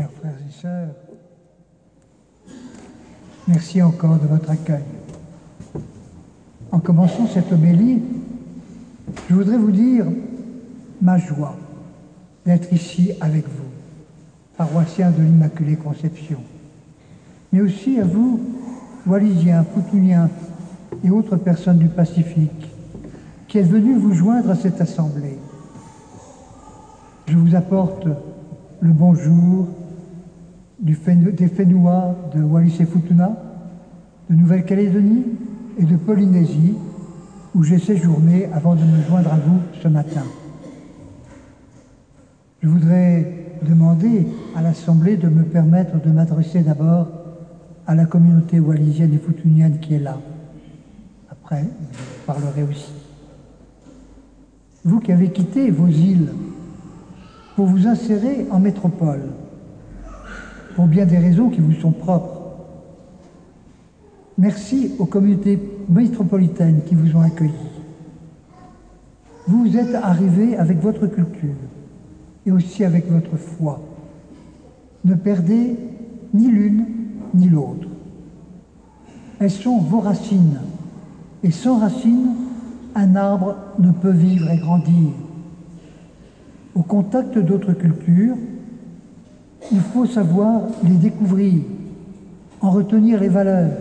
Chers frères et sœurs, merci encore de votre accueil. En commençant cette homélie, je voudrais vous dire ma joie d'être ici avec vous, paroissiens de l'Immaculée Conception, mais aussi à vous, Wallisiens, Poutouniens et autres personnes du Pacifique, qui êtes venus vous joindre à cette assemblée. Je vous apporte le bonjour des Fénois de Wallis et Futuna, de Nouvelle-Calédonie et de Polynésie, où j'ai séjourné avant de me joindre à vous ce matin. Je voudrais demander à l'Assemblée de me permettre de m'adresser d'abord à la communauté wallisienne et futunienne qui est là. Après, je parlerai aussi. Vous qui avez quitté vos îles pour vous insérer en métropole, pour bien des raisons qui vous sont propres. Merci aux communautés métropolitaines qui vous ont accueillis. Vous êtes arrivés avec votre culture et aussi avec votre foi. Ne perdez ni l'une ni l'autre. Elles sont vos racines, et sans racines, un arbre ne peut vivre et grandir. Au contact d'autres cultures, il faut savoir les découvrir, en retenir les valeurs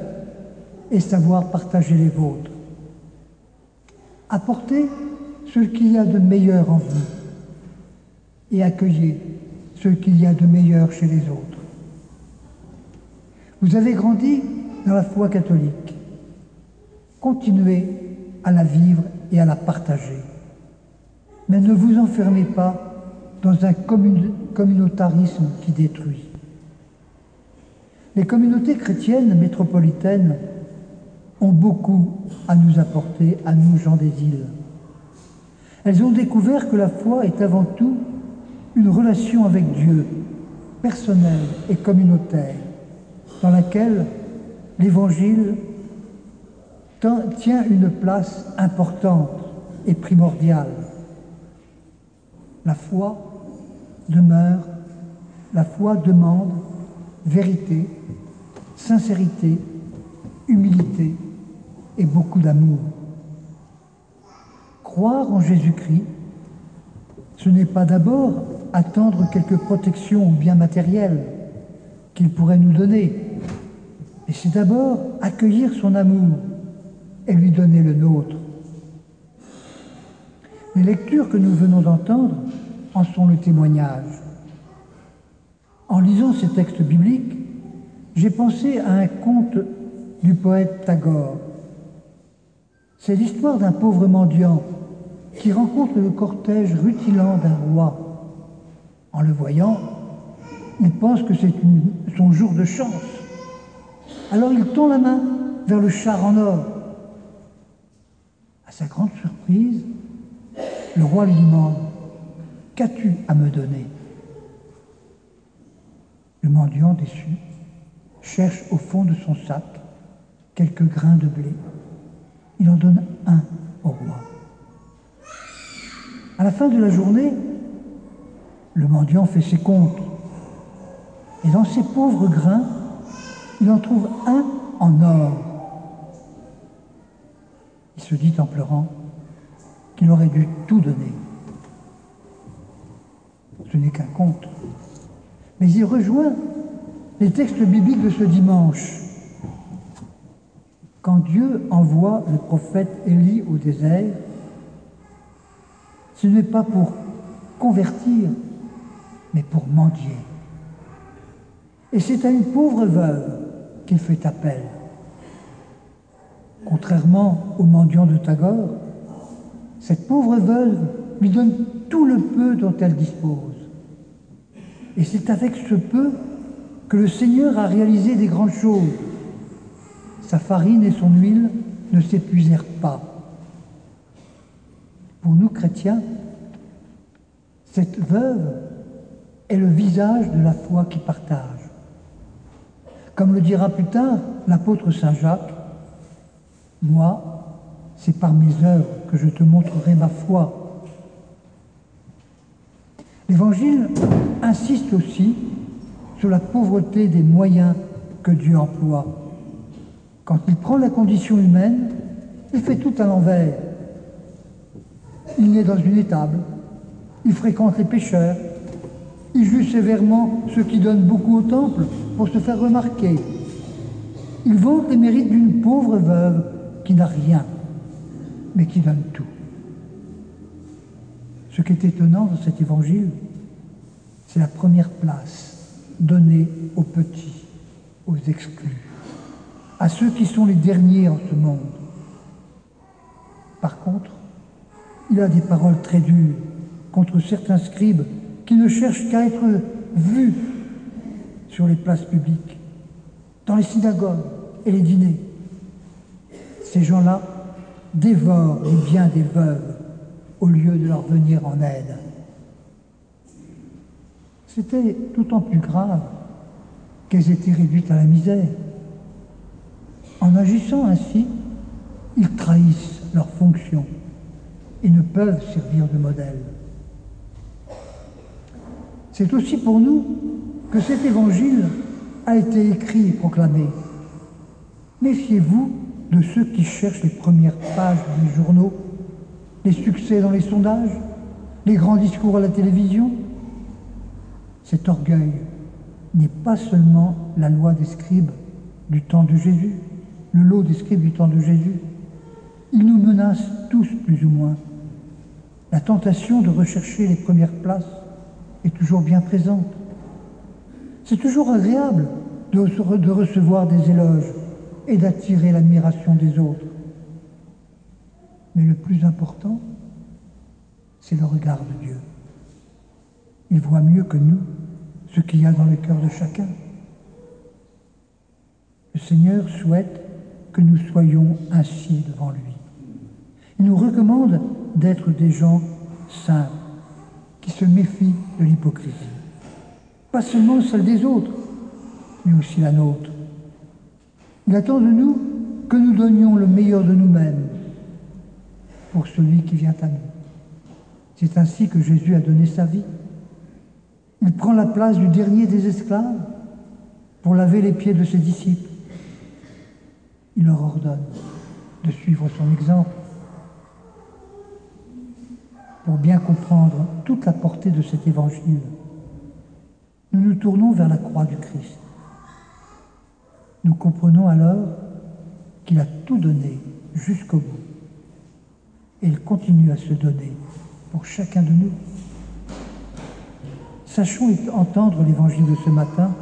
et savoir partager les vôtres. Apportez ce qu'il y a de meilleur en vous et accueillez ce qu'il y a de meilleur chez les autres. Vous avez grandi dans la foi catholique. Continuez à la vivre et à la partager. Mais ne vous enfermez pas dans un communautarisme qui détruit. Les communautés chrétiennes métropolitaines ont beaucoup à nous apporter, à nous gens des îles. Elles ont découvert que la foi est avant tout une relation avec Dieu, personnelle et communautaire, dans laquelle l'Évangile tient une place importante et primordiale. La foi demeure, la foi demande vérité, sincérité, humilité et beaucoup d'amour. Croire en Jésus-Christ, ce n'est pas d'abord attendre quelques protections ou biens matériels qu'il pourrait nous donner, mais c'est d'abord accueillir son amour et lui donner le nôtre. Les lectures que nous venons d'entendre en sont le témoignage. En lisant ces textes bibliques, j'ai pensé à un conte du poète Tagore. C'est l'histoire d'un pauvre mendiant qui rencontre le cortège rutilant d'un roi. En le voyant, il pense que c'est son jour de chance. Alors il tend la main vers le char en or. À sa grande surprise, le roi lui demande Qu'as-tu à me donner? Le mendiant déçu cherche au fond de son sac quelques grains de blé. Il en donne un au roi. À la fin de la journée, le mendiant fait ses comptes. Et dans ces pauvres grains, il en trouve un en or. Il se dit en pleurant qu'il aurait dû tout donner ce n'est qu'un conte. Mais il rejoint les textes bibliques de ce dimanche. Quand Dieu envoie le prophète Élie au désert, ce n'est pas pour convertir, mais pour mendier. Et c'est à une pauvre veuve qu'il fait appel. Contrairement au mendiant de Tagore, cette pauvre veuve lui donne tout le peu dont elle dispose. Et c'est avec ce peu que le Seigneur a réalisé des grandes choses. Sa farine et son huile ne s'épuisèrent pas. Pour nous chrétiens, cette veuve est le visage de la foi qui partage. Comme le dira plus tard l'apôtre Saint Jacques, moi, c'est par mes œuvres que je te montrerai ma foi L'Évangile insiste aussi sur la pauvreté des moyens que Dieu emploie. Quand il prend la condition humaine, il fait tout à l'envers. Il naît dans une étable, il fréquente les pécheurs, il juge sévèrement ceux qui donnent beaucoup au temple pour se faire remarquer. Il vante les mérites d'une pauvre veuve qui n'a rien, mais qui donne tout. Ce qui est étonnant dans cet évangile, c'est la première place donnée aux petits, aux exclus, à ceux qui sont les derniers en ce monde. Par contre, il a des paroles très dures contre certains scribes qui ne cherchent qu'à être vus sur les places publiques, dans les synagogues et les dîners. Ces gens-là dévorent les biens des veuves au lieu de leur venir en aide. C'était d'autant plus grave qu'elles étaient réduites à la misère. En agissant ainsi, ils trahissent leur fonction et ne peuvent servir de modèle. C'est aussi pour nous que cet évangile a été écrit et proclamé. Méfiez-vous de ceux qui cherchent les premières pages des journaux, les succès dans les sondages, les grands discours à la télévision. Cet orgueil n'est pas seulement la loi des scribes du temps de Jésus, le lot des scribes du temps de Jésus. Il nous menace tous plus ou moins. La tentation de rechercher les premières places est toujours bien présente. C'est toujours agréable de, de recevoir des éloges et d'attirer l'admiration des autres. Mais le plus important, c'est le regard de Dieu. Il voit mieux que nous ce qu'il y a dans le cœur de chacun. Le Seigneur souhaite que nous soyons ainsi devant lui. Il nous recommande d'être des gens simples, qui se méfient de l'hypocrisie. Pas seulement celle des autres, mais aussi la nôtre. Il attend de nous que nous donnions le meilleur de nous-mêmes pour celui qui vient à nous. C'est ainsi que Jésus a donné sa vie. Il prend la place du dernier des esclaves pour laver les pieds de ses disciples. Il leur ordonne de suivre son exemple. Pour bien comprendre toute la portée de cet évangile, nous nous tournons vers la croix du Christ. Nous comprenons alors qu'il a tout donné jusqu'au bout. Et il continue à se donner pour chacun de nous. Sachons entendre l'évangile de ce matin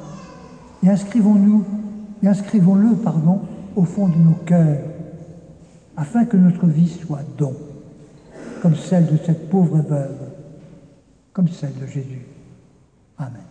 et inscrivons-le, pardon, au fond de nos cœurs, afin que notre vie soit don, comme celle de cette pauvre veuve, comme celle de Jésus. Amen.